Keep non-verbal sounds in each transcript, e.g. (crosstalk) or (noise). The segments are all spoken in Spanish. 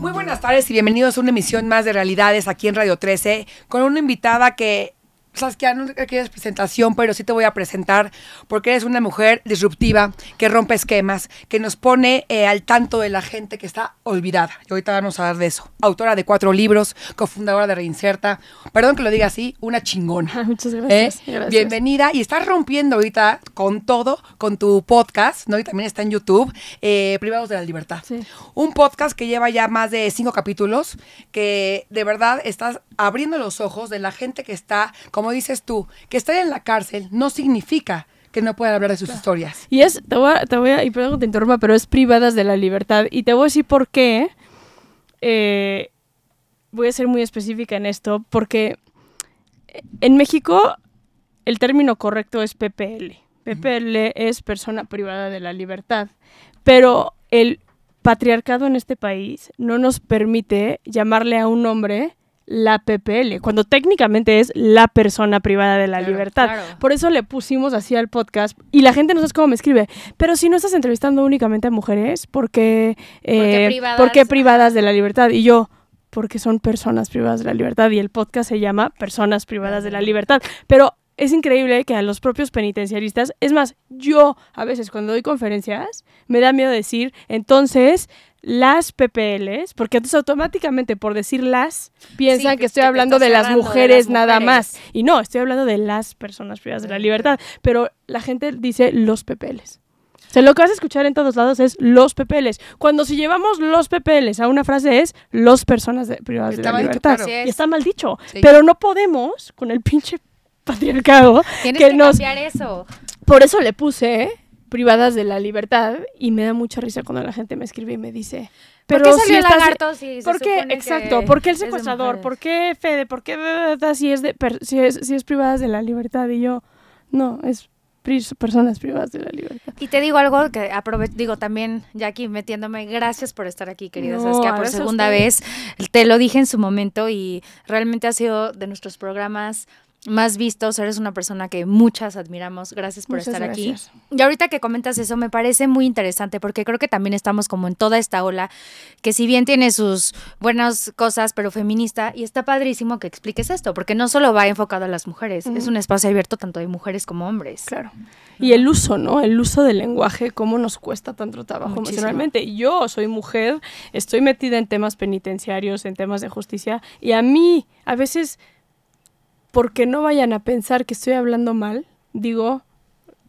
Muy buenas tardes y bienvenidos a una emisión más de Realidades aquí en Radio 13 con una invitada que que no quieres presentación, pero sí te voy a presentar porque eres una mujer disruptiva, que rompe esquemas, que nos pone eh, al tanto de la gente que está olvidada. Y ahorita vamos a hablar de eso. Autora de cuatro libros, cofundadora de Reinserta. Perdón que lo diga así, una chingona. (laughs) Muchas ¿Eh? gracias. gracias. Bienvenida y estás rompiendo ahorita con todo, con tu podcast, ¿no? Y también está en YouTube, eh, Privados de la Libertad. Sí. Un podcast que lleva ya más de cinco capítulos, que de verdad estás abriendo los ojos de la gente que está, como dices tú, que estar en la cárcel no significa que no puedan hablar de sus historias. Y es, te voy a, te voy a- y perdón que te interrumpa, pero es privadas de la libertad. Y te voy a decir por qué. Eh, voy a ser muy específica en esto, porque en México el término correcto es PPL. PPL es persona privada de la libertad. Pero el patriarcado en este país no nos permite llamarle a un hombre la PPL, cuando técnicamente es la persona privada de la Claro, libertad. claro. Por eso le pusimos así al podcast y la gente no sabe cómo me escribe. Pero si no estás entrevistando únicamente a mujeres, ¿por qué, eh, privadas? ¿por qué privadas de la libertad? Y yo, porque son personas privadas de la libertad y el podcast se llama Personas privadas de la libertad. Pero es increíble que a los propios penitenciaristas, es más, yo a veces cuando doy conferencias me da miedo decir, entonces las PPLs, porque entonces automáticamente por decir las piensan Sí, que que- estoy hablando de las hablando de mujeres nada más. Y no, estoy hablando de las personas privadas de la libertad. Pero la gente dice los PPLs. O sea, lo que vas a escuchar en todos lados es los PPLs. Cuando si llevamos los PPLs a una frase es los personas de- privadas Está de la dicho, libertad. claro. Y está mal dicho. Sí. Pero no podemos, con el pinche patriarcado, Tienes que que, nos... cambiar eso. Por eso le puse privadas de la libertad y me da mucha risa cuando la gente me escribe y me dice... ¿Por Pero qué si salió estás... lagarto si se ¿Por qué? Exacto. ¿Por qué el secuestrador? ¿Por qué Fede? ¿Por qué si es de si es, si es privadas de la libertad? Y yo, no, es personas privadas de la libertad. Y te digo algo que aprovecho, digo también, ya aquí metiéndome, gracias por estar aquí, querida No, Saskia, por segunda vez. ustedes. Te lo dije en su momento y realmente ha sido de nuestros programas más vistos. Eres una persona que muchas admiramos. Gracias por Muchas estar gracias. aquí. Y ahorita que comentas eso, me parece muy interesante porque creo que también estamos como en toda esta ola que si bien tiene sus buenas cosas, pero feminista, y está padrísimo que expliques esto, porque no solo va enfocado a las mujeres, es un espacio abierto tanto de mujeres como hombres. Claro. Y el uso, ¿no? El uso del lenguaje, cómo nos cuesta tanto trabajo Muchísimo. emocionalmente. Yo soy mujer, estoy metida en temas penitenciarios, en temas de justicia, y a mí, a veces, porque no vayan a pensar que estoy hablando mal, digo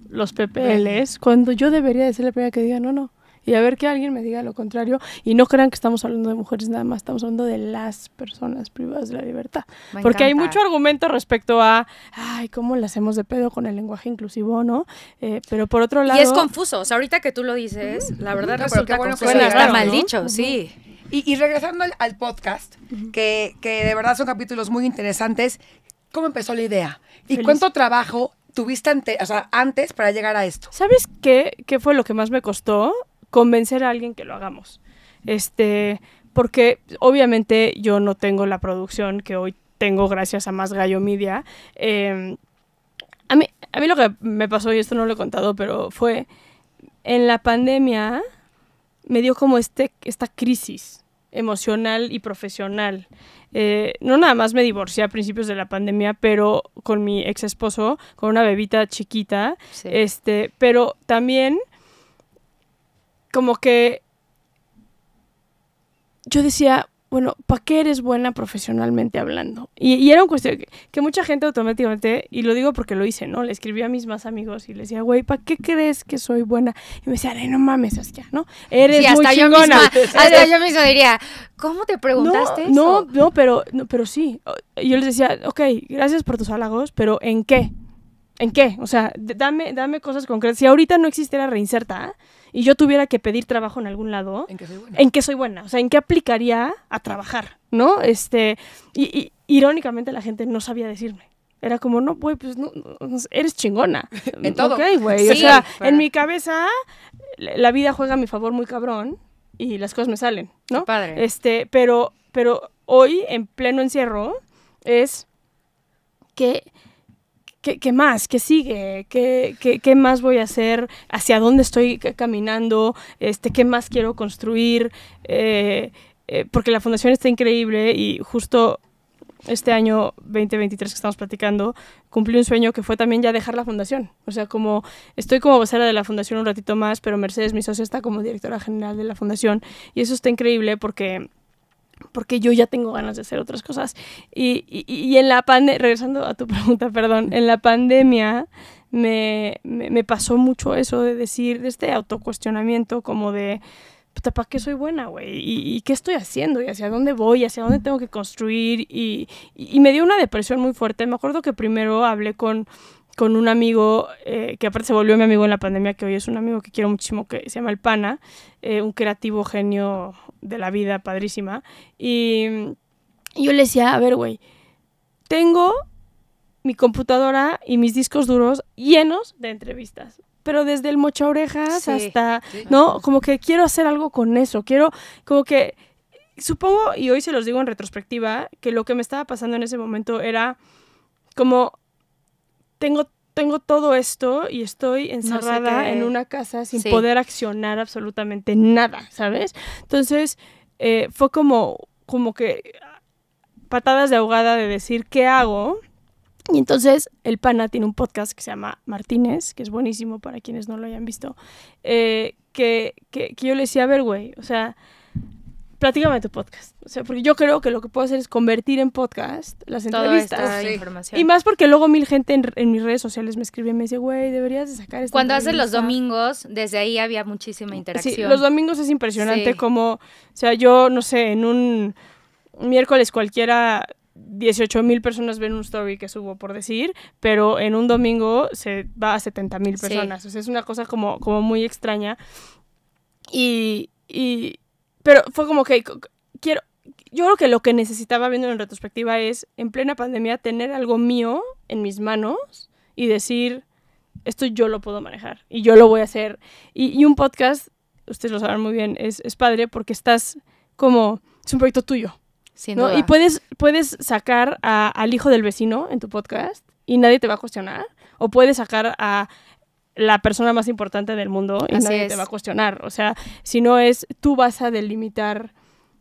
los PPLs, cuando yo debería de ser la primera que diga no, no. Y a ver que alguien me diga lo contrario. Y no crean que estamos hablando de mujeres nada más, estamos hablando de las personas privadas de la libertad. Me Porque hay mucho argumento respecto a, ay, cómo le hacemos de pedo con el lenguaje inclusivo, ¿no? Eh, pero por otro lado... Y es confuso, o sea, ahorita que tú lo dices, la verdad No, resulta bueno confuso. y está mal ¿no? dicho, sí. Y, y regresando al, al podcast, que, que de verdad son capítulos muy interesantes, ¿cómo empezó la idea? ¿Y Feliz. cuánto trabajo tuviste ante, o sea, antes para llegar a esto? ¿Sabes qué, qué fue lo que más me costó? Convencer a alguien que lo hagamos. Este, porque obviamente yo no tengo la producción que hoy tengo gracias a Más Gallo Media. Eh, a, mí, a mí lo que me pasó, y esto no lo he contado, pero fue en la pandemia me dio como este, esta crisis emocional y profesional. Eh, no nada más me divorcié a principios de la pandemia, pero con mi ex esposo, con una bebita chiquita, Sí. este, pero también como que yo decía, bueno, ¿para qué eres buena profesionalmente hablando? Y, y era una cuestión que, que mucha gente automáticamente, y lo digo porque lo hice, ¿no? Le escribí a mis más amigos y les decía, güey, ¿para qué crees que soy buena? Y me decían, ay, no mames, Saskia, ¿no? Eres Sí, muy hasta yo, chingona. misma, (laughs) hasta yo misma diría, ¿cómo te preguntaste no, eso? No, no, pero, no, pero sí. Yo les decía, ok, gracias por tus halagos, pero ¿en qué? ¿En qué? O sea, dame, dame cosas concretas. Si ahorita no existiera reinserta y yo tuviera que pedir trabajo en algún lado, En que soy buena. ¿en qué soy buena? O sea, ¿en qué aplicaría a trabajar? ¿No? Este, y, y irónicamente la gente no sabía decirme. Era como, no, güey, pues no, eres chingona. (laughs) En todo. Ok, güey. o sea, en mi cabeza, la la vida juega a mi favor muy cabrón y las cosas me salen, ¿no? Qué padre. Este, pero, pero hoy, en pleno encierro, es que, ¿qué, qué más? ¿Qué sigue? ¿Qué, qué, qué más voy a hacer? ¿Hacia dónde estoy ca- caminando? Este, ¿Qué más quiero construir? Eh, eh, porque la fundación está increíble y justo este año 2023 que estamos platicando, cumplí un sueño que fue también ya dejar la fundación. O sea, como estoy como vocera de la fundación un ratito más, pero Mercedes, mi socia, está como directora general de la fundación y eso está increíble porque porque yo ya tengo ganas de hacer otras cosas. Y, y, en la pandemia, regresando a tu (laughs) pregunta, perdón, en la pandemia me, me, pasó mucho eso de decir, de este autocuestionamiento como de, puta, ¿para qué soy buena, güey? ¿Y, ¿Y qué estoy haciendo? ¿Y hacia dónde voy? ¿Hacia dónde tengo que construir? Y, y me dio una depresión muy fuerte. Me acuerdo que primero hablé con, con un amigo eh, que aparte se volvió mi amigo en la pandemia, que hoy es un amigo que quiero muchísimo, que se llama El Pana, eh, un creativo genio de la vida, padrísima. Y, yo le decía, a ver, güey, tengo mi computadora y mis discos duros llenos de entrevistas. Pero desde el mocha orejas Sí. hasta, Sí. ¿no? Como que quiero hacer algo con eso. Quiero, como que, supongo, y hoy se los digo en retrospectiva, que lo que me estaba pasando en ese momento era como, tengo, tengo todo esto y estoy encerrada qué- en una casa sin Sí. poder accionar absolutamente nada, ¿sabes? Entonces, eh, fue como, como que patadas de ahogada de decir, ¿qué hago? Y entonces el pana tiene un podcast que se llama Martínez, que es buenísimo para quienes no lo hayan visto, eh, que, que, que yo le decía, a ver, güey, o sea, platícame de tu podcast. O sea, porque yo creo que lo que puedo hacer es convertir en podcast las Toda entrevistas. esta Sí. información. Y más porque luego mil gente en, en mis redes sociales me escribe y me dice, güey, deberías de sacar esta Cuando haces los entrevista". domingos, desde ahí había muchísima interacción. Sí, los domingos es impresionante Sí. como, o sea, yo no sé, en un miércoles cualquiera 18 mil personas ven un story que subo por decir, pero en un domingo se va a 70 mil Sí. personas. O sea, es una cosa como, como muy extraña. Y, y, pero fue como que quiero, yo creo que lo que necesitaba viendo en retrospectiva es, en plena pandemia, tener algo mío en mis manos y decir, esto yo lo puedo manejar y yo lo voy a hacer. Y, y un podcast, ustedes lo saben muy bien, es, es padre porque estás como, es un proyecto tuyo. Sin ¿no? duda. Y puedes, puedes sacar a- al hijo del vecino en tu podcast y nadie te va a cuestionar. O puedes sacar a la persona más importante del mundo y Así nadie es. te va a cuestionar. O sea, si no es, tú vas a delimitar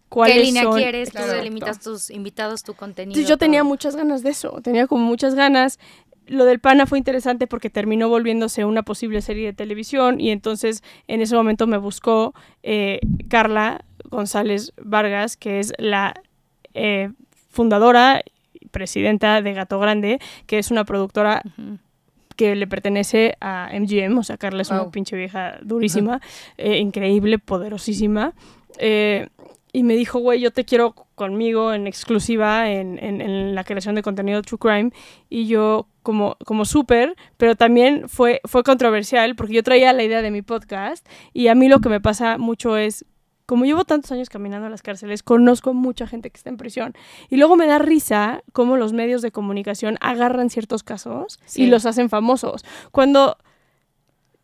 cuáles ¿Qué línea son- quieres? Tú delimitas tus invitados, tu contenido. entonces yo tenía muchas ganas de eso, tenía como muchas ganas. Lo del pana fue interesante porque terminó volviéndose una posible serie de televisión y entonces en ese momento me buscó eh, Carla González Vargas, que es la eh, fundadora y presidenta de Gato Grande, que es una productora. Que le pertenece a MGM, o sea, Carla es una pinche vieja durísima, eh, increíble, poderosísima. eh, y me dijo, güey, yo te quiero conmigo en exclusiva en, en- en la creación de contenido True Crime. Y yo, como, como súper, pero también fue, fue controversial porque yo traía la idea de mi podcast. Y a mí lo que me pasa mucho es, como llevo tantos años caminando a las cárceles, conozco mucha gente que está en prisión. Y luego me da risa cómo los medios de comunicación agarran ciertos casos Sí. y los hacen famosos. Cuando,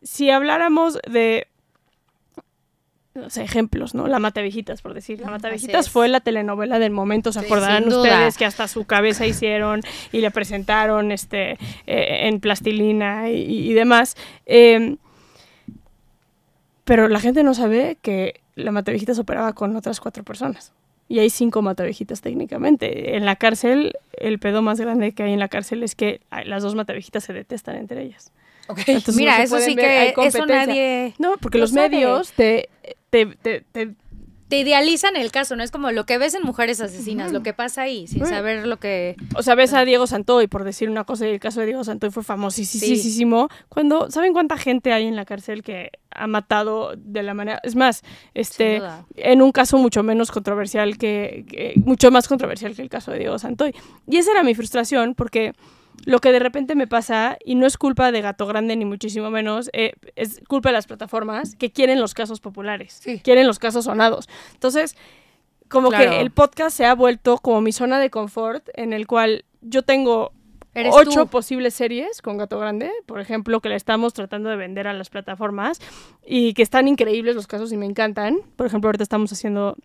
si habláramos de, no sé, ejemplos, ¿no? La Matavijitas, por decir. La es. fue la telenovela del momento, ¿se Sí, acordarán ustedes que hasta su cabeza (laughs) hicieron y le presentaron este, eh, en plastilina y, y demás? Eh, pero la gente no sabe que la Matavijitas operaba con otras cuatro personas. Y hay cinco matavejitas técnicamente. En la cárcel, el pedo más grande que hay en la cárcel es que las dos matavejitas se detestan entre ellas. Ok. Entonces, Mira, no se eso sí ver, hay que eso competencia. nadie No, porque lo los sabe. medios te, te, te, te- te idealizan el caso, no es como lo que ves en Mujeres Asesinas, lo que pasa ahí, sin saber lo que... O sea, ves a Diego Santoy, por decir una cosa, y el caso de Diego Santoy fue famosísimo. Cuando, ¿saben cuánta gente hay en la cárcel que ha matado de la manera... Es más, este, en un caso mucho menos controversial que, que- mucho más controversial que el caso de Diego Santoy. Y esa era mi frustración porque lo que de repente me pasa, y no es culpa de Gato Grande ni muchísimo menos, eh, es culpa de las plataformas que quieren los casos populares, Sí. quieren los casos sonados. Entonces, como Claro. que el podcast se ha vuelto como mi zona de confort en el cual yo tengo ocho tú. posibles series con Gato Grande, por ejemplo, que le estamos tratando de vender a las plataformas y que están increíbles los casos y me encantan. Por ejemplo, ahorita estamos haciendo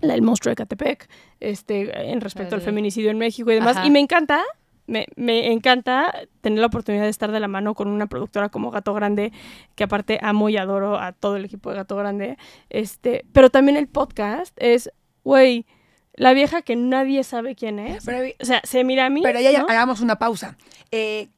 la El monstruo de Catepec, este, en respecto al feminicidio en México y demás. Ajá. Y me encanta, Me, me encanta tener la oportunidad de estar de la mano con una productora como Gato Grande, que aparte amo y adoro a todo el equipo de Gato Grande. Este, pero también el podcast es, güey, la vieja que nadie sabe quién es. Pero, O sea, se mira a mí. pero ya, hagamos una pausa. Eh,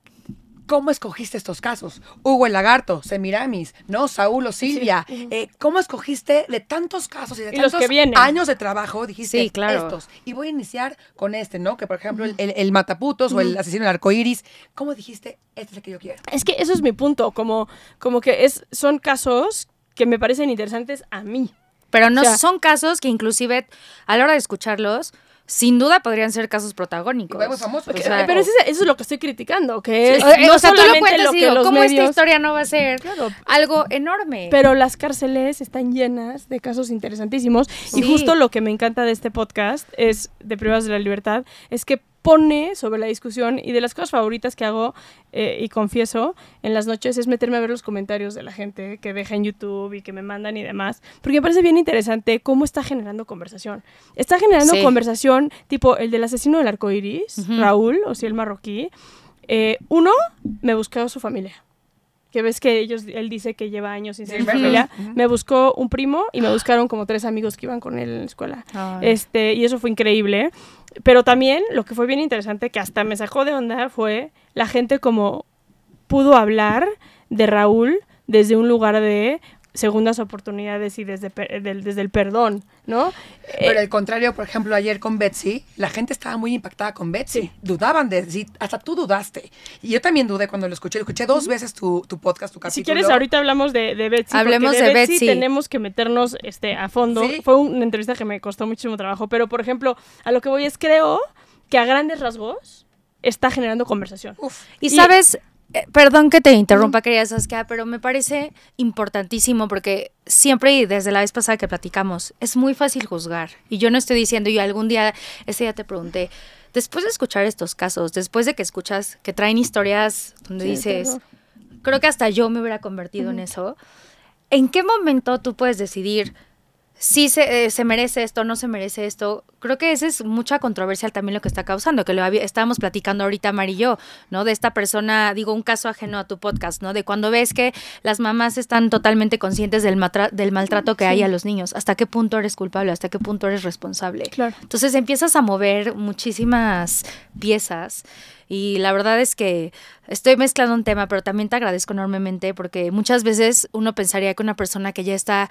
¿Cómo escogiste estos casos? Hugo el Lagarto, Semiramis, ¿no? Saúl o Silvia. Eh, ¿Cómo escogiste de tantos casos y de Y los tantos que vienen. años de trabajo? Dijiste Sí, claro. estos. Y voy a iniciar con este, ¿no? Que por ejemplo, el, el- el mataputos o el asesino del arcoíris. ¿Cómo dijiste? Este es el que yo quiero. Es que eso es mi punto, como, como que es, son casos que me parecen interesantes a mí. Pero no O sea- son casos que inclusive a la hora de escucharlos, sin duda podrían ser casos protagónicos. Igual muy famosos. O Que- sea, Pero eso es, eso es lo que estoy criticando, que es o- eh, no o sea, tú lo solamente cuentas lo y que digo, los ¿cómo esta historia no va a ser Claro, algo enorme? Pero las cárceles están llenas de casos interesantísimos y justo lo que me encanta de este podcast es de Privadas de la Libertad es que pone sobre la discusión y de las cosas favoritas que hago eh, y confieso en las noches es meterme a ver los comentarios de la gente que deja en YouTube y que me mandan y demás porque me parece bien interesante cómo está generando conversación está generando Sí. conversación tipo el del asesino del arco iris. Raúl o si el marroquí eh, uno me buscó su familia que ves que ellos, él dice que lleva años sin ser familia, me buscó un primo y me buscaron como tres amigos que iban con él en la escuela. Ay. Este, y eso fue increíble. Pero también lo que fue bien interesante, que hasta me sacó de onda, fue la gente como pudo hablar de Raúl desde un lugar de segundas oportunidades y desde, per- del- desde el perdón, ¿no? Pero Eh, al contrario, por ejemplo, ayer con Betsy, la gente estaba muy impactada con Betsy. Sí. Dudaban de sí, hasta tú dudaste. Y yo también dudé cuando lo escuché. Escuché dos veces tu, tu podcast, tu capítulo. Si quieres, ahorita hablamos de, de Betsy. Hablemos de Betsy. tenemos que meternos este, a fondo. Sí. Fue una entrevista que me costó muchísimo trabajo. Pero, por ejemplo, a lo que voy es, creo que a grandes rasgos está generando conversación. Uf. Y Y- sabes, eh, perdón que te interrumpa, querida Saskia, pero me parece importantísimo porque siempre y desde la vez pasada que platicamos, es muy fácil juzgar. Y yo no estoy diciendo, y algún día, ese día te pregunté, después de escuchar estos casos, después de que escuchas que traen historias donde Sí, dices, creo que hasta yo me hubiera convertido en eso, ¿en qué momento tú puedes decidir si se, eh, se merece esto, no se merece esto? Creo que esa es mucha controversia también lo que está causando, que lo había- estábamos platicando ahorita Mar y yo, ¿no? De esta persona, digo, un caso ajeno a tu podcast, ¿no? De cuando ves que las mamás están totalmente conscientes del, del maltrato que hay a los niños, hasta qué punto eres culpable, hasta qué punto eres responsable. Claro. Entonces empiezas a mover muchísimas piezas y la verdad es que estoy mezclando un tema, pero también te agradezco enormemente porque muchas veces uno pensaría que una persona que ya está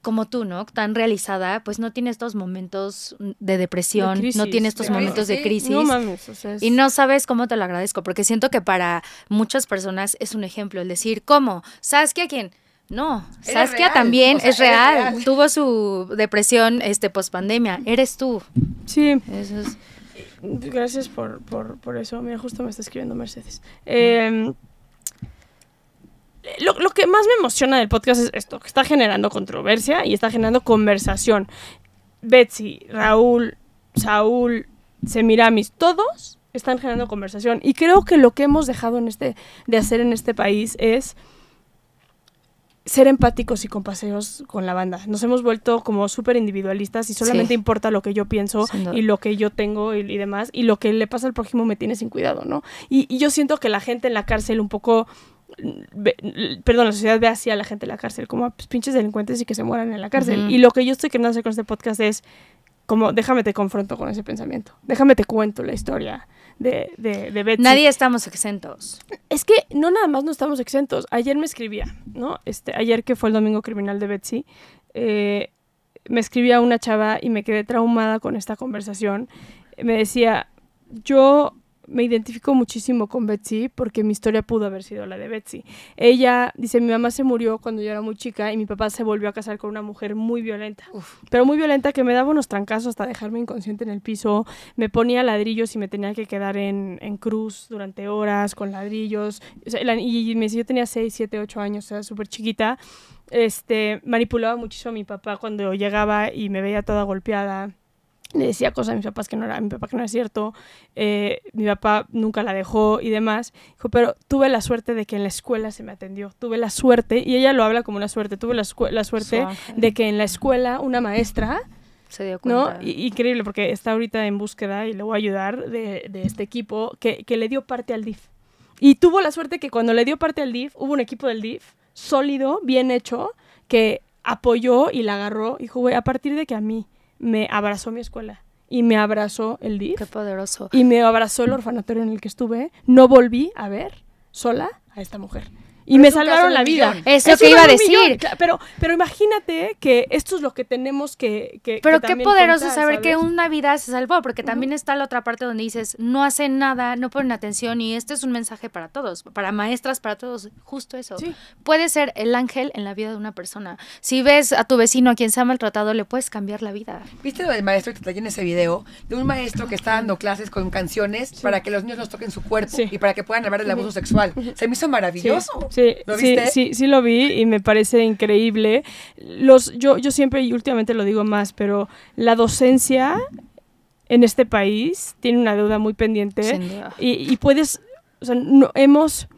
como tú, ¿no? Tan realizada, pues no tiene estos momentos de depresión, De crisis, no tiene estos momentos de crisis. No mames, o sea, es- Y no sabes cómo te lo agradezco, porque siento que para muchas personas es un ejemplo el decir, ¿cómo? ¿Saskia quién? No, Saskia real, también o sea, es real. real. Tuvo su depresión este post pandemia. Eres tú. Sí, Eso es. gracias por, por, por eso. Mira, justo me está escribiendo Mercedes. Eh, lo, lo que más me emociona del podcast es esto, que está generando controversia y está generando conversación. Betsy, Raúl, Saúl, Semiramis, todos están generando conversación. Y creo que lo que hemos dejado en este, de hacer en este país es ser empáticos y compasivos con la banda. Nos hemos vuelto como súper individualistas y solamente Sí. importa lo que yo pienso y lo que yo tengo y, y demás, y lo que le pasa al prójimo me tiene sin cuidado, ¿no? Y, y yo siento que la gente en la cárcel un poco... perdón, la sociedad ve así a la gente en la cárcel, como pues, pinches delincuentes y que se mueran en la cárcel. Y lo que yo estoy queriendo hacer con este podcast es como, déjame te confronto con ese pensamiento, déjame te cuento la historia de, de, de Betsy. Nadie estamos exentos. Es que no nada más no estamos exentos. Ayer me escribía, ¿no? Este, ayer que fue el domingo criminal de Betsy, eh, me escribía una chava y me quedé traumada con esta conversación. Me decía, yo me identifico muchísimo con Betsy porque mi historia pudo haber sido la de Betsy. Ella dice, mi mamá se murió cuando yo era muy chica y mi papá se volvió a casar con una mujer muy violenta. Pero muy violenta que me daba unos trancazos hasta dejarme inconsciente en el piso, me ponía ladrillos y me tenía que quedar en, en cruz durante horas con ladrillos. O sea, la- y me dice, yo tenía 6, 7, 8 años, o sea, súper chiquita. Este, manipulaba muchísimo a mi papá cuando llegaba y me veía toda golpeada. Le decía cosas a mis papás que no era, mi papá que no era cierto. Eh, mi papá nunca la dejó y demás. Dijo, pero tuve la suerte de que en la escuela se me atendió. Tuve la suerte, y ella lo habla como una suerte, tuve la, suerte de que en la escuela una maestra Se dio ¿no? cuenta. Y- increíble, porque está ahorita en búsqueda y le voy a ayudar de, de este equipo que, que le dio parte al DIF. Y tuvo la suerte que cuando le dio parte al DIF, hubo un equipo del DIF sólido, bien hecho, que apoyó y la agarró. Y dijo, güey, a partir de que a mí me abrazó mi escuela y me abrazó el DIF Qué poderoso. y me abrazó el orfanatorio en el que estuve, no volví a ver sola a esta mujer. Y Pero me salvaron la vida. millón. Es lo que iba a millón, decir. Pero, pero imagínate que esto es lo que tenemos que. que- Pero que qué también poderoso contar, saber que una vida se salvó, porque también está la otra parte donde dices, no hacen nada, no ponen atención y este es un mensaje para todos, para maestras, para todos, justo eso. Sí. Puede ser el ángel en la vida de una persona. Si ves a tu vecino a quien se ha maltratado, le puedes cambiar la vida. ¿Viste lo del maestro que te traía en ese video? De un maestro que está dando clases con canciones para que los niños nos toquen su cuerpo Sí. y para que puedan hablar del abuso sexual. Se me hizo maravilloso. Sí, ¿Lo sí, viste? sí, sí lo vi y me parece increíble. Los, yo, yo siempre y últimamente lo digo más, pero la docencia en este país tiene una deuda muy pendiente Sin duda. y, y puedes, o sea, no, hemos,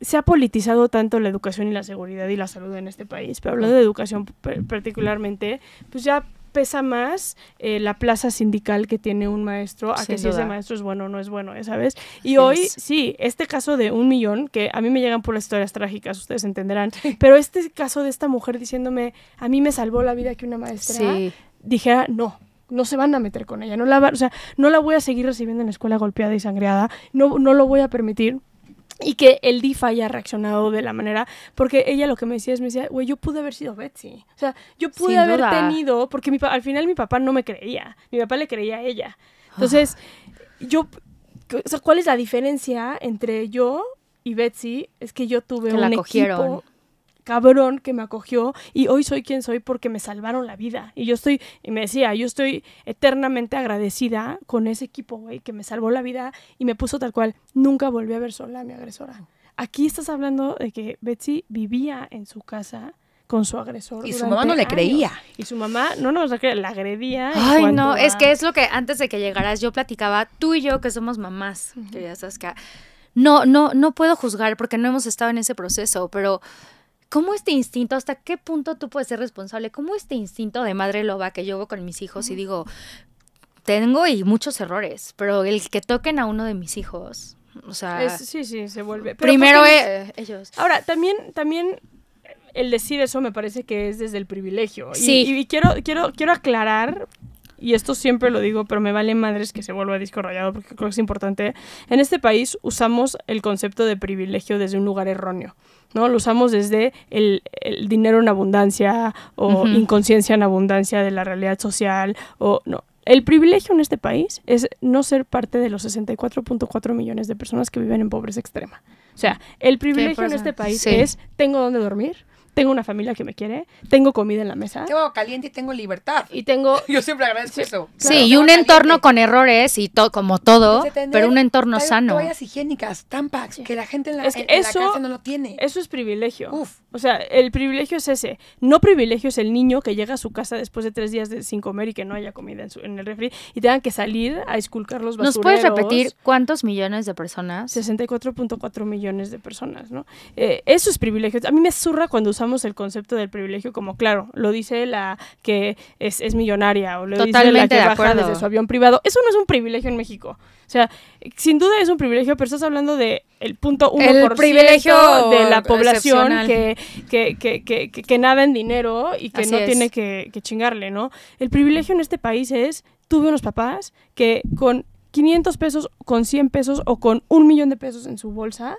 se ha politizado tanto la educación y la seguridad y la salud en este país, pero hablando de educación particularmente, pues ya pesa más eh, la plaza sindical que tiene un maestro a Sin que si ese duda. maestro es bueno o no es bueno, ¿eh? ¿sabes? Y Sí, hoy, es- sí, este caso de un millón, que a mí me llegan por las historias trágicas, ustedes entenderán, pero este caso de esta mujer diciéndome, a mí me salvó la vida que una maestra, Sí. dijera, no, no se van a meter con ella, no la, va- o sea, no la voy a seguir recibiendo en la escuela golpeada y sangreada, no, no lo voy a permitir. Y que el DIF haya reaccionado de la manera, porque ella lo que me decía es, me decía, güey, yo pude haber sido Betsy. O sea, yo pude Sin haber duda. tenido, porque mi al final mi papá no me creía, mi papá le creía a ella. Entonces, yo, o sea, ¿cuál es la diferencia entre yo y Betsy? Es que yo tuve Que un la equipo. Cabrón que me acogió y hoy soy quien soy porque me salvaron la vida. Y yo estoy, y me decía, yo estoy eternamente agradecida con ese equipo, güey, que me salvó la vida y me puso tal cual. Nunca volví a ver sola a mi agresora. Aquí estás hablando de que Betsy vivía en su casa con su agresor. Y su mamá no le años. creía. Y su mamá, no, no, o sea, que la agredía. Ay, no, es que es lo que antes de que llegaras yo platicaba, tú y yo que somos mamás, querida Saskia, no, no, no puedo juzgar porque no hemos estado en ese proceso, pero ¿cómo este instinto, hasta qué punto tú puedes ser responsable? ¿Cómo este instinto de madre loba que yo veo con mis hijos y digo, tengo y muchos errores, pero el que toquen a uno de mis hijos, o sea, es- sí, sí, se vuelve. Pero primero porque- eh, ellos. Ahora, también, también el decir eso me parece que es desde el privilegio. Y- Sí. Y, quiero, quiero, quiero aclarar, y esto siempre lo digo, pero me vale madres que se vuelva disco rayado porque creo que es importante. En este país usamos el concepto de privilegio desde un lugar erróneo. ¿No? Lo usamos desde el, el dinero en abundancia o inconsciencia en abundancia de la realidad social o no. El privilegio en este país es no ser parte de los 64.4 millones de personas que viven en pobreza extrema. O sea, el privilegio en este país sí. es tengo donde dormir, tengo una familia que me quiere, tengo comida en la mesa Tengo caliente y tengo libertad. y tengo (laughs) Yo siempre agradezco eso. Sí, Claro, y un caliente. entorno con errores y todo como todo, pero un entorno to- sano. Toallas higiénicas, tampax, que la gente en la, Es que en- en la eso- cárcel no lo tiene. Eso es privilegio. Uf. O sea, el privilegio es ese. No privilegio es el niño que llega a su casa después de tres días de- sin comer y que no haya comida en, su- en el refri y tengan que salir a esculcar los basureros. ¿Nos puedes repetir cuántos millones de personas? 64.4 millones de personas, ¿no? Eh, eso es privilegio. A mí me zurra cuando usamos el concepto del privilegio como, claro, lo dice la que es, es millonaria o lo dice la Totalmente que de baja desde su avión privado. Eso no es un privilegio en México. O sea, sin duda es un privilegio, pero estás hablando de el punto 1% El privilegio de la población que, que, que, que, que- que nada en dinero y que Así no es. tiene que, que chingarle, ¿no? El privilegio en este país es, tuve unos papás que con 500 pesos, con 100 pesos o con un millón de pesos en su bolsa,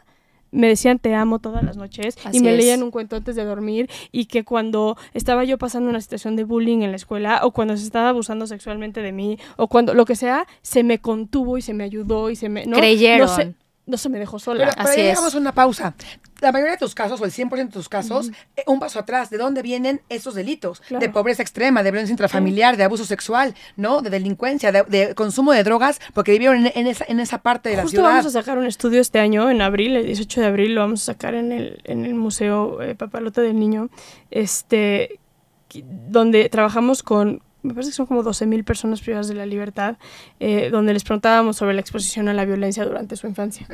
me decían te amo todas las noches Así y me es. leían un cuento antes de dormir y que cuando estaba yo pasando una situación de bullying en la escuela o cuando se estaba abusando sexualmente de mí o cuando lo que sea, se me contuvo y se me ayudó y se me... ¿no? Creyeron. No no se me dejó sola. Pero, pero Así ahí es. llegamos a una pausa. La mayoría de tus casos, o el 100% de tus casos, eh, un paso atrás, ¿de dónde vienen esos delitos? Claro. De pobreza extrema, de violencia intrafamiliar, de abuso sexual, ¿no? De delincuencia, de, de consumo de drogas, porque vivieron en, en esa, en esa parte de la Justo ciudad. vamos a sacar un estudio este año, en abril, el 18 de abril, lo vamos a sacar en el, en el Museo eh, Papalote del Niño, este, donde trabajamos con, me parece que son como 12.000 personas privadas de la libertad, eh, donde les preguntábamos sobre la exposición a la violencia durante su infancia.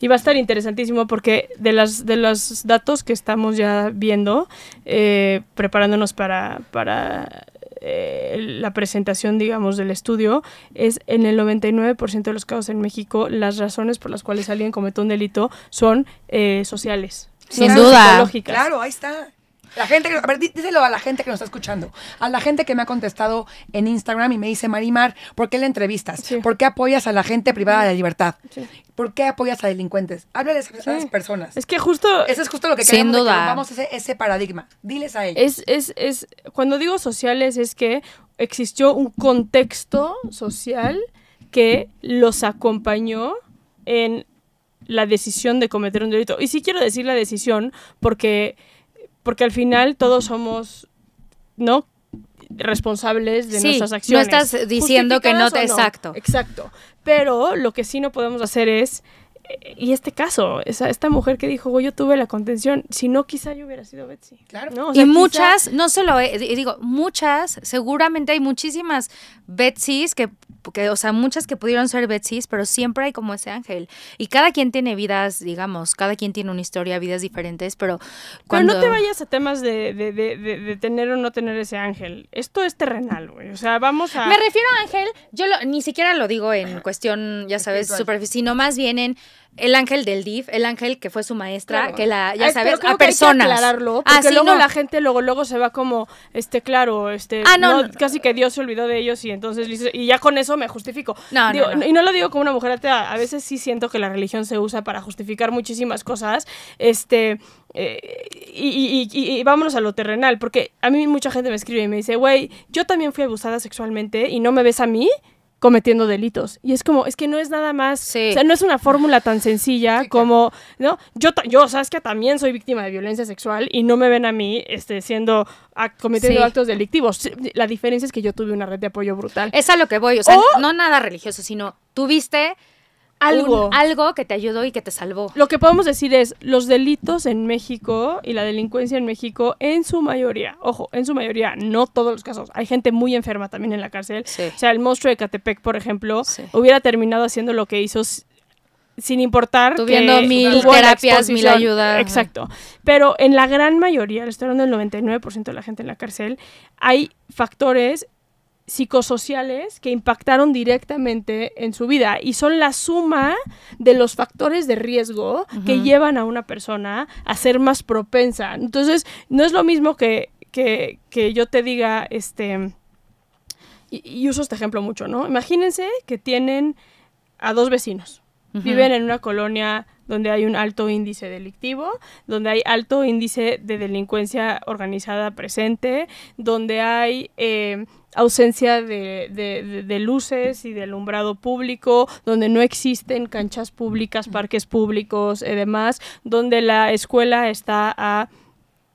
Y va a estar interesantísimo porque de, las, de los datos que estamos ya viendo, eh, preparándonos para, para eh, la presentación, digamos, del estudio, es en el 99% de los casos en México, las razones por las cuales alguien comete un delito son eh, sociales. Sin no son duda. psicológicas. Claro, ahí está. La gente, que- a ver, dí- díselo a la gente que nos está escuchando, a la gente que me ha contestado en Instagram y me dice, Marimar, ¿por qué le entrevistas? Sí. ¿Por qué apoyas a la gente privada de libertad? Sí. ¿Por qué apoyas a delincuentes? Háblales a esas Sí. personas. Es que justo Eso es justo lo que Sin queremos, de que duda. rompamos ese, ese paradigma. Diles a ellos. Es, es, es, cuando digo sociales es que existió un contexto social que los acompañó en la decisión de cometer un delito. Y sí quiero decir la decisión porque, porque al final todos somos, ¿no? responsables de Sí, nuestras no acciones. estás diciendo que no te- exacto. Exacto. Pero lo que sí no podemos hacer es eh, y este caso, esa, esta mujer que dijo, "Güey, yo tuve la contención, si no quizá yo hubiera sido Betsy. Claro. ¿no? O sea, y quizá- muchas, no solo, eh, di- digo, muchas, seguramente hay muchísimas Betsys que, que, o sea, muchas que pudieron ser Betsys, pero siempre hay como ese ángel. Y cada quien tiene vidas, digamos, cada quien tiene una historia, vidas diferentes, pero Pero cuando... no te vayas a temas de, de, de, de- de tener o no tener ese ángel. Esto es terrenal, güey. O sea, vamos a... Me refiero a ángel, yo lo- ni siquiera lo digo en cuestión, ya sabes, superficial, sino más bien en el ángel del DIF, el ángel que fue su maestra, Claro. que la, ya Ay, sabes, pero creo a que hay que personas. aclararlo, Ah, porque sí, luego no. la gente luego luego se va como, este, claro, este, Ah, no, no. casi que Dios se olvidó de ellos y entonces y ya con eso me justifico. No, no, Digo. Y no lo digo como una mujer atea, a veces sí siento que la religión se usa para justificar muchísimas cosas, este, eh, y, y- y- y vámonos a lo terrenal, porque a mí mucha gente me escribe y me dice, güey, yo también fui abusada sexualmente y no me ves a mí cometiendo delitos. Y es como, es que no es nada más, Sí. o sea, no es una fórmula tan sencilla Sí, como, ¿no? Yo, yo, que también soy víctima de violencia sexual y no me ven a mí este, siendo, cometiendo Sí. actos delictivos. La diferencia es que yo tuve una red de apoyo brutal. Es a lo que voy, o sea, O- no nada religioso, sino tuviste Algo. un- algo que te ayudó y que te salvó. Lo que podemos decir es, los delitos en México y la delincuencia en México, en su mayoría, ojo, en su mayoría, no todos los casos, hay gente muy enferma también en la cárcel. Sí. O sea, el monstruo de Catepec, por ejemplo, Sí. hubiera terminado haciendo lo que hizo sin importar Tuviendo que mil terapias, mil exposición. ayuda. Exacto. Pero en la gran mayoría, estoy hablando del 99% de la gente en la cárcel, hay factores psicosociales que impactaron directamente en su vida y son la suma de los factores de riesgo que llevan a una persona a ser más propensa. Entonces, no es lo mismo que, que, que yo te diga, este, y, y uso este ejemplo mucho, ¿no? Imagínense que tienen a dos vecinos. Viven en una colonia donde hay un alto índice delictivo, donde hay alto índice de delincuencia organizada presente, donde hay eh, ausencia de, de- de- de luces y de alumbrado público, donde no existen canchas públicas, parques públicos y demás, donde la escuela está a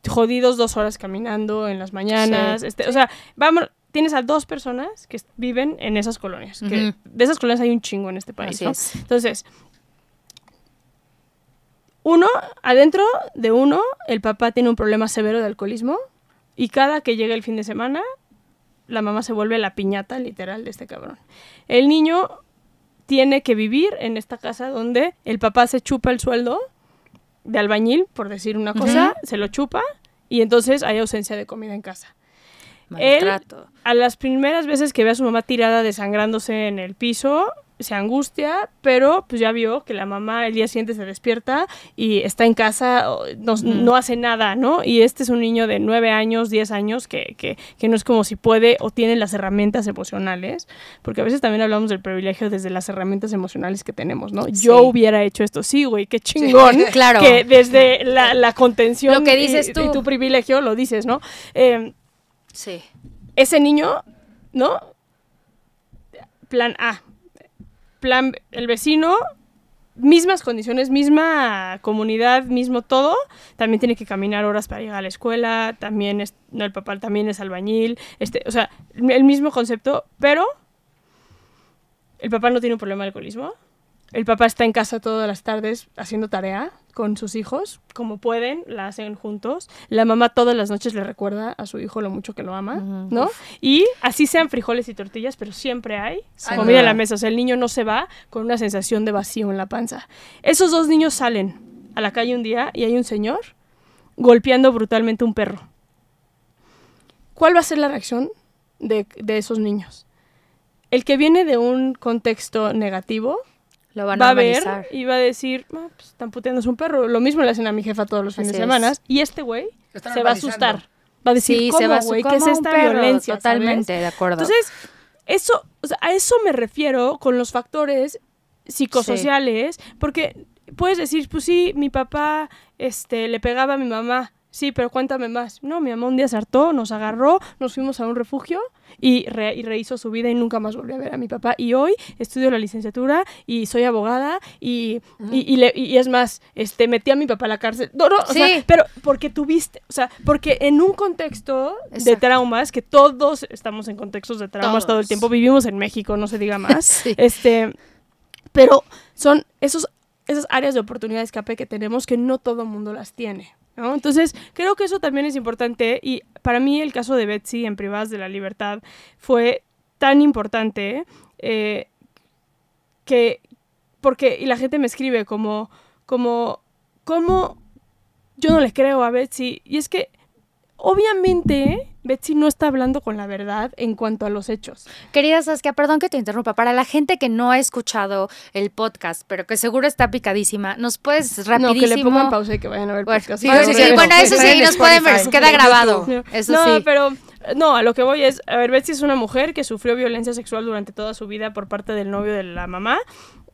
jodidos dos horas caminando en las mañanas. Sí. este, O sea, vamos, tienes a dos personas que viven en esas colonias. que de esas colonias hay un chingo en este país. ¿no? es. Entonces, uno, adentro de uno, el papá tiene un problema severo de alcoholismo y cada que llega el fin de semana, la mamá se vuelve la piñata literal de este cabrón. El niño tiene que vivir en esta casa donde el papá se chupa el sueldo de albañil, por decir una cosa, se lo chupa y entonces hay ausencia de comida en casa. Él, Maltrato. a las primeras veces que ve a su mamá tirada desangrándose en el piso, se angustia, pero pues ya vio que la mamá el día siguiente se despierta y está en casa, no, no hace nada, ¿no? Y este es un niño de 9 años, 10 años, que, que, que no es como si puede o tiene las herramientas emocionales, porque a veces también hablamos del privilegio desde las herramientas emocionales que tenemos, ¿no? Yo hubiera hecho esto, sí, güey, qué chingón. (laughs) Claro. Que desde la, la contención Lo que dices y- tú. y tu privilegio lo dices, ¿no? Eh, Sí. ese niño, ¿no? Plan A. Plan el vecino, mismas condiciones, misma comunidad, mismo todo, también tiene que caminar horas para llegar a la escuela, también es, no, el papá también es albañil, este, o sea, el mismo concepto, pero el papá no tiene un problema de alcoholismo. El papá está en casa todas las tardes haciendo tarea con sus hijos, como pueden, la hacen juntos. La mamá todas las noches le recuerda a su hijo lo mucho que lo ama, ¿no? Y así sean frijoles y tortillas, pero siempre hay comida en la mesa. O sea, el niño no se va con una sensación de vacío en la panza. Esos dos niños salen a la calle un día y hay un señor golpeando brutalmente un perro. ¿Cuál va a ser la reacción de, de esos niños. El que viene de un contexto negativo Lo van va a a ver y va a decir, "Ah, pues, están puteando es un perro. Lo mismo le hacen a mi jefa todos los fines Así de es. semana. Y este güey se va a asustar. Va a decir, Sí, ¿cómo, se va a güey? ¿Qué es esta perro, violencia? ¿sabes? Totalmente, de acuerdo. Entonces, eso, o sea, a eso me refiero con los factores psicosociales, porque puedes decir, pues sí, mi papá este, le pegaba a mi mamá. Sí, pero cuéntame más. No, mi mamá un día se hartó, nos agarró, nos fuimos a un refugio y, re- y rehizo su vida y nunca más volvió a ver a mi papá. Y hoy estudio la licenciatura y soy abogada y, y, y le- y es más, este, metí a mi papá a la cárcel. No, no, o sea, pero porque tuviste, o sea, porque en un contexto de traumas, que todos estamos en contextos de traumas todo el tiempo, vivimos en México, no se diga (laughs) más. Sí. Este, pero son esos, esas áreas de oportunidad de escape que tenemos que no todo el mundo las tiene. ¿No? Entonces, creo que eso también es importante y para mí el caso de Betsy en Privadas de la Libertad fue tan importante eh, que, porque, y la gente me escribe como, como, como yo no le creo a Betsy. Y es que, obviamente, Betsy no está hablando con la verdad en cuanto a los hechos. Querida Saskia, perdón que te interrumpa. Para la gente que no ha escuchado el podcast, pero que seguro está picadísima, ¿nos puedes rapidísimo? No, que le pongan pausa y que vayan a ver el Bueno, podcast. sí, bueno, eso sí, nos pueden ver, queda grabado. Eso no, sí. pero no, a lo que voy es, a ver, Betsy es una mujer que sufrió violencia sexual durante toda su vida por parte del novio de la mamá,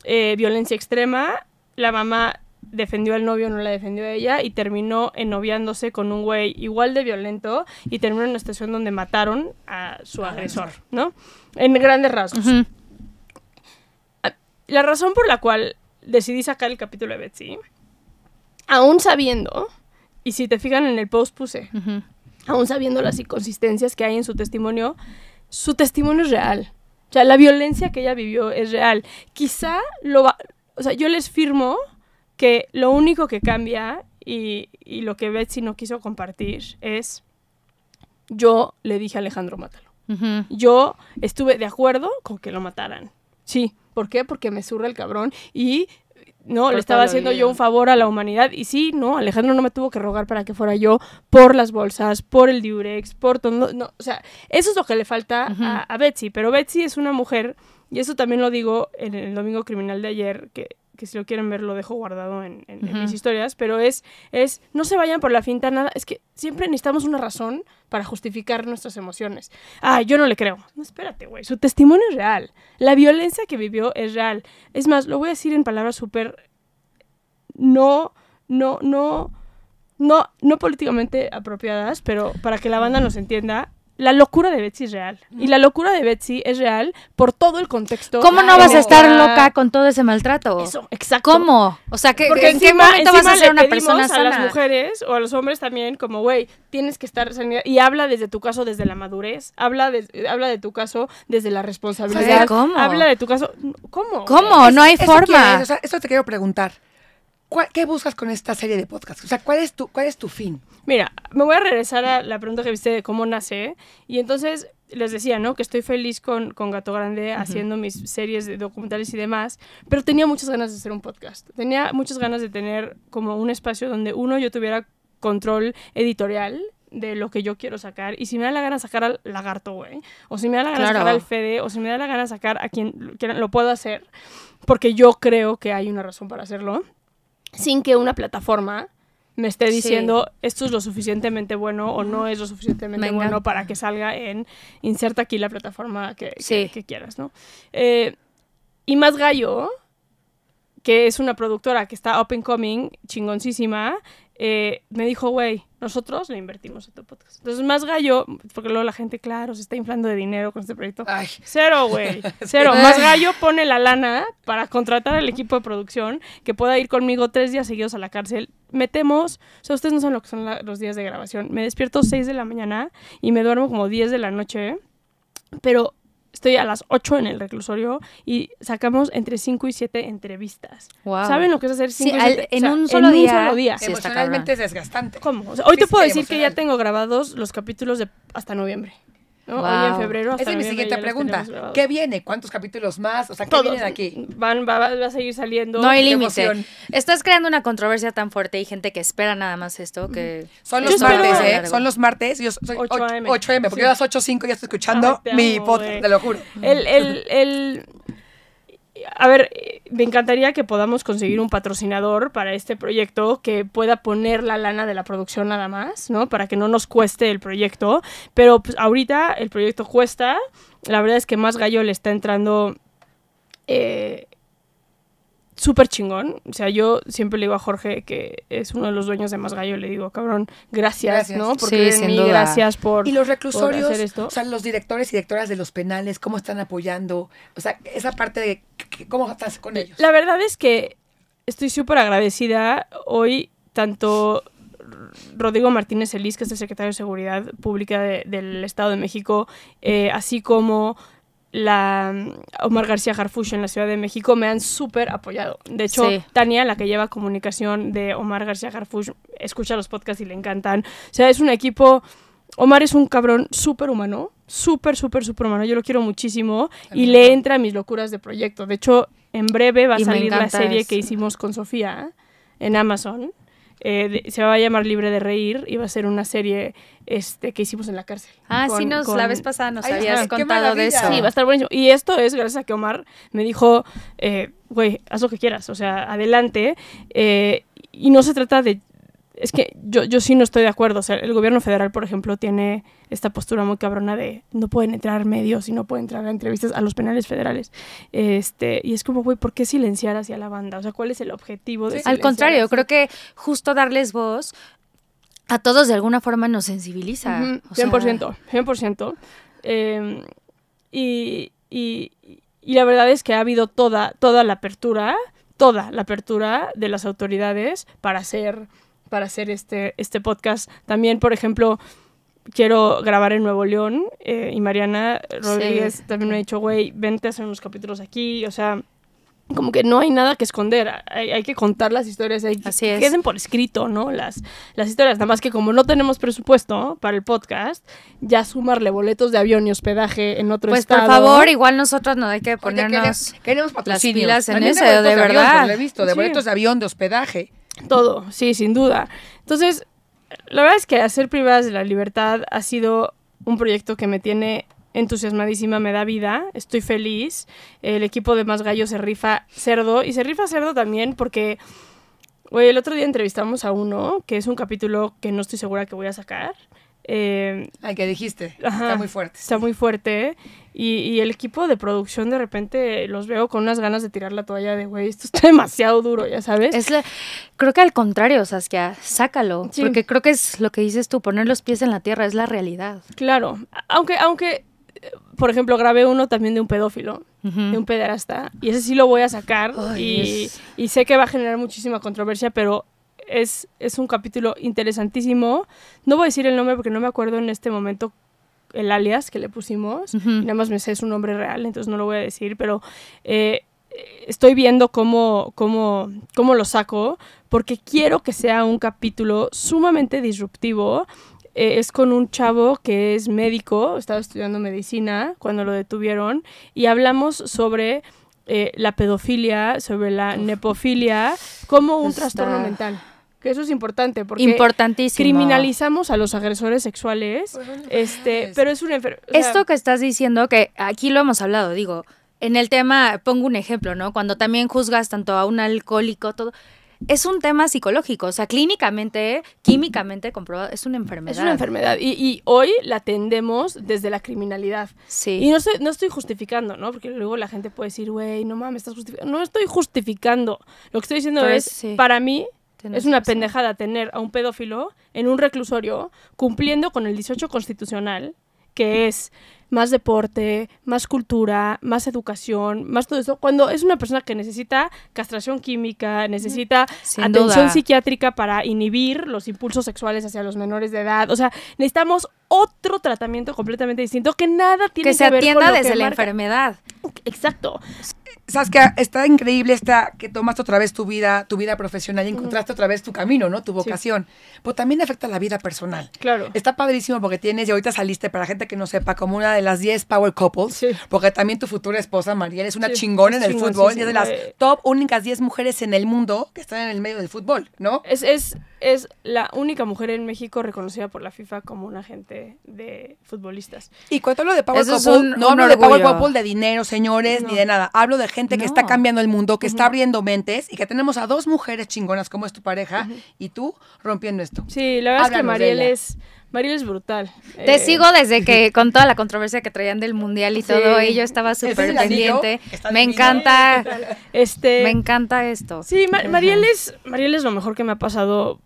eh, violencia extrema, la mamá defendió al novio, no la defendió a ella y terminó ennoviándose con un güey igual de violento y terminó en una estación donde mataron a su agresor, ¿no? En grandes rasgos. Ujú. La razón por la cual decidí sacar el capítulo de Betsy, aún sabiendo, y si te fijan en el post puse, aún sabiendo las inconsistencias que hay en su testimonio, su testimonio es real. O sea, la violencia que ella vivió es real. Quizá lo va... O sea, yo les firmo que lo único que cambia y, y lo que Betsy no quiso compartir es... Yo le dije a Alejandro, mátalo. Yo estuve de acuerdo con que lo mataran. Sí. ¿Por qué? Porque me surra el cabrón y no, Por le estaba haciendo yo un favor a la humanidad. Y sí, no, Alejandro no me tuvo que rogar para que fuera yo por las bolsas, por el diurex, por todo. No, o sea, eso es lo que le falta a, a Betsy. Pero Betsy es una mujer, y eso también lo digo en el domingo criminal de ayer, que, que si lo quieren ver lo dejo guardado en, en- mis historias, pero es, es, no se vayan por la finta nada, es que siempre necesitamos una razón para justificar nuestras emociones. Ah, yo no le creo. No, espérate, güey, su testimonio es real. La violencia que vivió es real. Es más, lo voy a decir en palabras súper no, no, no, no, no políticamente apropiadas, pero para que la banda nos entienda, la locura de Betsy es real. Y la locura de Betsy es real por todo el contexto. ¿Cómo no vas a estar loca con todo ese maltrato? Eso, exacto. ¿Cómo? O sea, ¿qué, Porque ¿en qué encima, momento vas a ser una persona a las sana? mujeres o a los hombres también como, güey, tienes que estar sanidad. Y habla desde tu caso desde la madurez, habla de, habla de tu caso desde la responsabilidad. ¿cómo? Habla de tu caso... ¿Cómo? ¿Cómo? No hay Eso forma. quieres, o sea, eso te quiero preguntar. ¿Cuál- ¿Qué buscas con esta serie de podcasts? O sea, ¿cuál es tu, cuál es tu fin? Mira, me voy a regresar a la pregunta que viste de cómo nace. Y entonces les decía, ¿no? Que estoy feliz con, con Gato Grande haciendo mis series de documentales y demás. Pero tenía muchas ganas de hacer un podcast. Tenía muchas ganas de tener como un espacio donde uno yo tuviera control editorial de lo que yo quiero sacar. Y si me da la gana sacar al lagarto, güey. O si me da la gana Claro. sacar al Fede. O si me da la gana sacar a quien lo puedo hacer. Porque yo creo que hay una razón para hacerlo. Sin que una plataforma me esté Sí. diciendo esto es lo suficientemente bueno o no es lo suficientemente Venga. bueno para que salga en inserta aquí la plataforma que, que quieras, ¿no? Eh, y Más Gallo, que es una productora que está up and coming, chingoncísima, eh, me dijo, güey, nosotros le invertimos a tu podcast. Entonces, Más Gallo, porque luego la gente, claro, se está inflando de dinero con este proyecto. Ay, Cero, güey. (laughs) Cero. Más gallo pone la lana para contratar al equipo de producción que pueda ir conmigo tres días seguidos a la cárcel. Metemos, o sea, ustedes no saben lo que son la- los días de grabación. Me despierto 6 de la mañana y me duermo como 10 de la noche, pero estoy a las 8 en el reclusorio y sacamos entre 5 y 7 entrevistas. Wow. ¿Saben lo que es hacer Sí, 5 y al- 7? en un solo día. Sí, está emocionalmente es desgastante. ¿Cómo? O sea, hoy te puedo y decir que ya emocional. tengo grabados los capítulos de hasta noviembre. ¿No? Hoy en febrero. hasta Esa es mi siguiente pregunta. ¿Qué viene? ¿Cuántos capítulos más? O sea, ¿qué Todos. viene de aquí? Van, va, va- va a seguir saliendo. No hay límite. Estás creando una controversia tan fuerte y gente que espera nada más esto que... Son Yo los espero- martes, ¿eh? Son los martes. Yo soy 8 8 AM. 8 M, porque Sí. yo a las 8 5 ya estoy escuchando Ay, mi amo, podcast, güey. te lo juro. El, el, el- a ver, me encantaría que podamos conseguir un patrocinador para este proyecto que pueda poner la lana de la producción nada más, ¿no? Para que no nos cueste el proyecto. Pero pues, ahorita el proyecto cuesta. La verdad es que Más Gallo le está entrando eh, súper chingón. O sea, yo siempre le digo a Jorge, que es uno de los dueños de Más Gallo, le digo, cabrón, gracias, Gracias. ¿no? Por Sí, mí, duda. gracias por... Y los reclusorios, hacer esto. o sea, los directores y directoras de los penales, ¿cómo están apoyando? O sea, esa parte de cómo estás con ellos. La verdad es que estoy súper agradecida. Hoy, tanto Rodrigo Martínez Elís, que es el secretario de Seguridad Pública de- del Estado de México, eh, así como la mm, Omar García Harfush en la Ciudad de México, me han súper apoyado. De hecho, Sí. Tania, la que lleva comunicación de Omar García Harfush, escucha los podcasts y le encantan. O sea, es un equipo... Omar es un cabrón súper humano, súper, súper, súper humano. Yo lo quiero muchísimo y le entra a mis locuras de proyecto. De hecho, en breve va a Y salir la serie eso. que hicimos con Sofía en Amazon. Eh, de- se va a llamar Libre de Reír y va a ser una serie este, que hicimos en la cárcel. Ah, sí, nos, con- la vez pasada nos Ay, habías contado de eso. Sí, va a estar buenísimo. Y esto es gracias a que Omar me dijo, eh, güey, haz lo que quieras, o sea, adelante. Eh, y no se trata de... Es que yo, yo sí no estoy de acuerdo. O sea, el gobierno federal, por ejemplo, tiene esta postura muy cabrona de no pueden entrar medios y no pueden entrar a entrevistas a los penales federales. Este, y es como, güey, ¿por qué silenciar hacia la banda? O sea, ¿cuál es el objetivo de Sí. Al contrario, creo que justo darles voz a todos de alguna forma nos sensibiliza. O sea, 100%, 100%. Eh, y, y, y la verdad es que ha habido toda, toda la apertura, toda la apertura de las autoridades para hacer, para hacer este, este podcast. También, por ejemplo, quiero grabar en Nuevo León eh, y Mariana Rodríguez también me ha dicho, güey, vente a hacer unos capítulos aquí, o sea... Como que no hay nada que esconder, hay, hay que contar las historias, hay que Así es. queden por escrito, ¿no? Las, las historias, nada más que como no tenemos presupuesto para el podcast, ya sumarle boletos de avión y hospedaje en otro Pues estado. por favor, igual nosotros no hay que Oye, ponernos... queremos, queremos patrocinios. pilas en También eso, boletos de avión, verdad. pues, lo he visto, de Sí. boletos de avión, de hospedaje. Todo, sí, sin duda. Entonces, la verdad es que hacer privadas de la libertad ha sido un proyecto que me tiene entusiasmadísima, me da vida, estoy feliz. El equipo de Más Gallo se rifa cerdo y se rifa cerdo también porque, güey, el otro día entrevistamos a uno, que es un capítulo que no estoy segura que voy a sacar. Eh, Ay, que dijiste. Ajá. Está muy fuerte. Está muy fuerte. Y, y el equipo de producción de repente los veo con unas ganas de tirar la toalla de, güey, esto está (laughs) demasiado duro, ya sabes. Es la- creo que al contrario, Saskia, sácalo. Sí. Porque creo que es lo que dices tú, poner los pies en la tierra, es la realidad. Claro. Aunque, aunque, eh, por ejemplo, grabé uno también de un pedófilo, de un pederasta, y ese sí lo voy a sacar. Y, y sé que va a generar muchísima controversia, pero es, es un capítulo interesantísimo. No voy a decir el nombre porque no me acuerdo en este momento el alias que le pusimos. Y nada más me sé su nombre real, entonces no lo voy a decir, pero eh, estoy viendo cómo, cómo, cómo lo saco, porque quiero que sea un capítulo sumamente disruptivo. Eh, es con un chavo que es médico, estaba estudiando medicina cuando lo detuvieron, y hablamos sobre eh, la pedofilia, sobre la nepofilia, como un Está- trastorno mental. Que eso es importante, porque Importantísimo. criminalizamos a los agresores sexuales, Pues este, enfermedades. pero es una enfermedad. Esto que estás diciendo, que aquí lo hemos hablado, digo, en el tema, pongo un ejemplo, ¿no? Cuando también juzgas tanto a un alcohólico, todo, es un tema psicológico, o sea, clínicamente, químicamente comprobado, es una enfermedad. Es una enfermedad y, y hoy la atendemos desde la criminalidad. Sí. Y no estoy, no estoy justificando, ¿no? Porque luego la gente puede decir, güey, no mames, estás justificando. No estoy justificando. Lo que estoy diciendo Pero es, sí. para mí, Tienes es una razón. pendejada tener a un pedófilo en un reclusorio cumpliendo con el 18 constitucional, que es más deporte, más cultura, más educación, más todo eso, cuando es una persona que necesita castración química, necesita Sin atención duda. psiquiátrica para inhibir los impulsos sexuales hacia los menores de edad. O sea, necesitamos otro tratamiento completamente distinto que nada tiene que que, se ver con atienda lo desde que la enfermedad. Exacto. Sabes que está increíble esta que tomaste otra vez tu vida, tu vida profesional y encontraste otra vez tu camino, ¿no? Tu vocación. Pero también afecta la vida personal. Claro. Está padrísimo porque tienes, y ahorita saliste, para gente que no sepa, como una de las 10 power couples, Sí. porque también tu futura esposa, Mariel, es una Sí, chingona en el fútbol, y es de las top únicas 10 mujeres en el mundo que están en el medio del fútbol, ¿no? Es, es, es la única mujer en México reconocida por la FIFA como un agente de futbolistas. Y cuando hablo de Power Eso es Couple, un- no un hablo de Power orgullo. Couple de dinero, señores, No. ni de nada. Hablo de gente que está cambiando el mundo, que está abriendo mentes y que tenemos a dos mujeres chingonas como es tu pareja y tú rompiendo esto. Sí, la verdad es que Mariel es, Mariel es brutal. Te Eh, sigo desde que (laughs) con toda la controversia que traían del mundial y Sí. todo, y yo estaba ¿Ese es súper pendiente. Me divino. encanta, (laughs) Este, me encanta esto. Sí, Ma- Mariel es, Mariel es lo mejor que me ha pasado,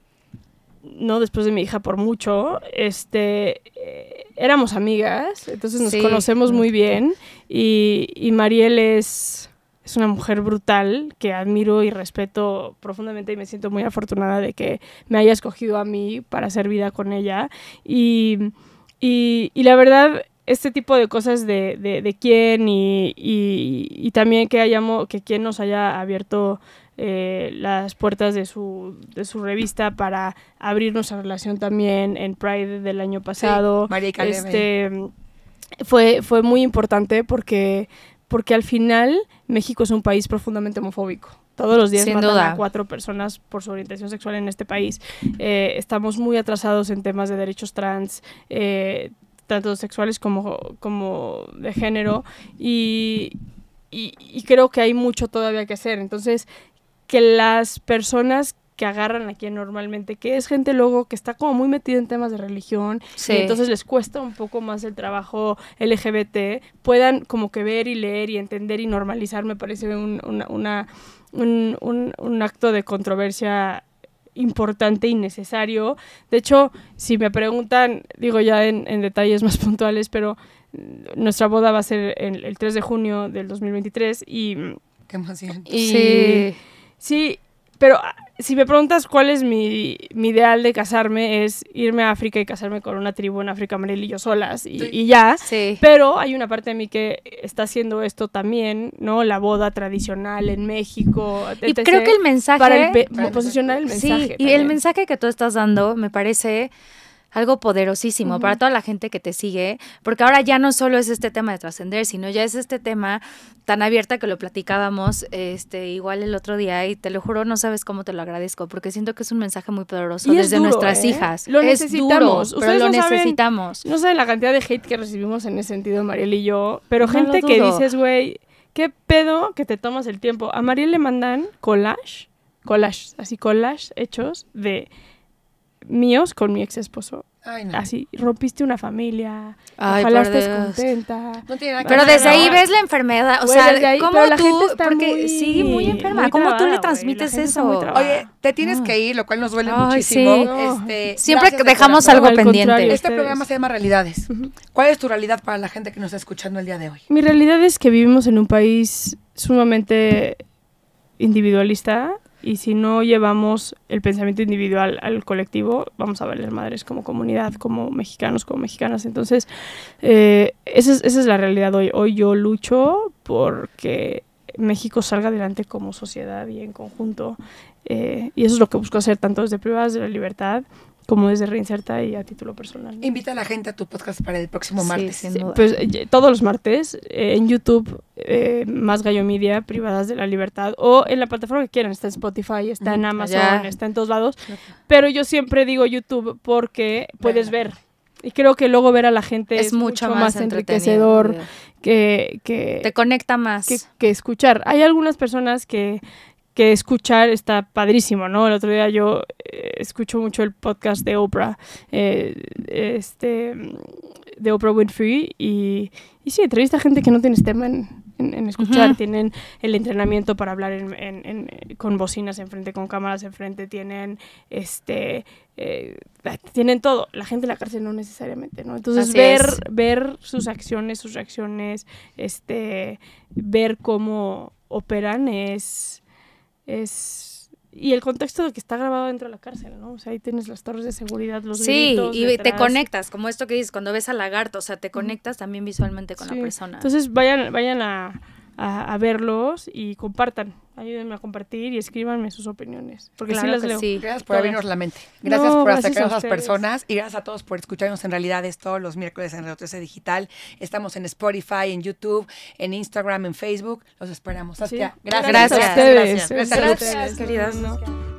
no después de mi hija por mucho. Este, eh, éramos amigas, entonces nos Sí. conocemos muy bien y, y Mariel es, es una mujer brutal que admiro y respeto profundamente y me siento muy afortunada de que me haya escogido a mí para hacer vida con ella. Y, y, y la verdad, este tipo de cosas de, de, de quién y, y, y también que hayamos, que quien nos haya abierto eh, las puertas de su, de su revista para abrir nuestra relación también en Pride del año pasado. María Caleb, este, fue, fue muy importante porque, porque al final México es un país profundamente homofóbico. Todos los días Sin matan duda. a cuatro personas por su orientación sexual en este país. Eh, estamos muy atrasados en temas de derechos trans, eh, tanto sexuales como, como de género, y, y- y creo que hay mucho todavía que hacer. Entonces, que las personas que agarran aquí normalmente, que es gente luego que está como muy metida en temas de religión, Sí. y entonces les cuesta un poco más el trabajo LGBT, puedan como que ver y leer y entender y normalizar, me parece un, una- una- un, un- un acto de controversia importante y necesario. De hecho, si me preguntan, digo ya en, en detalles más (laughs) puntuales, pero nuestra boda va a ser el, el 3 de junio del 2023 y... Qué emoción. y Sí. Sí, pero si me preguntas cuál es mi, mi ideal de casarme, es irme a África y casarme con una tribu en África, Mariel y yo solas, y, Sí. y ya. Sí. Pero hay una parte de mí que está haciendo esto también, ¿no? La boda tradicional en México. Y etc., creo que el mensaje... Para el pe- Para el posicionar el mensaje. Sí, y el mensaje que tú estás dando me parece algo poderosísimo para toda la gente que te sigue, porque ahora ya no solo es este tema de trascender, sino ya es este tema tan abierta que lo platicábamos este igual el otro día y te lo juro, no sabes cómo te lo agradezco, porque siento que es un mensaje muy poderoso Y desde duro, nuestras ¿eh? hijas. Lo es necesitamos. duro, pero lo no saben- necesitamos. No sé la cantidad de hate que recibimos en ese sentido, Mariel y yo, pero No gente que dices, güey, ¿qué pedo que te tomas el tiempo? A Mariel le mandan collage, collage, así collage hechos de míos con mi ex esposo. Ay, no. Así, rompiste una familia, Ay, ojalá estés Dios. contenta. No tiene nada que Pero desde ahí ves la enfermedad, o sea, ahí- ¿cómo la tú? gente está porque muy- sí, muy enferma, muy ¿cómo tú le transmites eso? Oye, te tienes No. que ir, lo cual nos duele Ay, muchísimo. sí. Este, Siempre dejamos algo al pendiente. Este programa se llama Realidades. ¿Cuál es tu realidad para la gente que nos está escuchando el día de hoy? Mi realidad es que vivimos en un país sumamente individualista y si no llevamos el pensamiento individual al colectivo, vamos a valer madres como comunidad, como mexicanos, como mexicanas. Entonces, eh, esa, es, esa es la realidad hoy. Hoy yo lucho porque México salga adelante como sociedad y en conjunto. eh, y eso es lo que busco hacer tanto desde Privadas de la Libertad como desde Reinserta y a título personal. Invita a la gente a tu podcast para el próximo Sí, martes. sin Sí, duda. pues eh, todos los martes eh, en YouTube, eh, más Gallo Media, Privadas de la Libertad, o en la plataforma que quieran. Está en Spotify, está en Amazon, allá. está en todos lados. Pero yo siempre digo YouTube porque puedes ver. Y creo que luego ver a la gente es, es, mucho más, más, enriquecedor que, que, Te conecta más. que, que escuchar. Hay algunas personas que, que escuchar está padrísimo, ¿no? El otro día yo eh, escucho mucho el podcast de Oprah, eh, este, de Oprah Winfrey, y, y sí, entrevista a gente que no tienes tema en, en- en escuchar, tienen el entrenamiento para hablar en- eh, con bocinas enfrente, con cámaras enfrente, tienen este... eh, tienen todo, la gente en la cárcel no necesariamente, ¿no? Entonces Así ver, es. ver sus acciones, sus reacciones, este, ver cómo operan es, es y el contexto de que está grabado dentro de la cárcel, ¿no? O sea, ahí tienes las torres de seguridad, los Sí, gritos y te conectas, como esto que dices, cuando ves al lagarto, o sea, te conectas también visualmente con Sí. la persona. Entonces vayan, vayan a, a, a verlos y compartan. Ayúdenme a compartir y escríbanme sus opiniones. Porque sí Claro las que leo. sí. Gracias por Todas. abrirnos la mente. Gracias No, por gracias acercarnos a a las ustedes. personas y gracias a todos por escucharnos en realidades todos los miércoles en Radio 13 Digital. Estamos en Spotify, en YouTube, en Instagram, en Facebook. Los esperamos. Sí. Gracias, gracias. a ustedes. Gracias. Gracias. Gracias, queridas. No.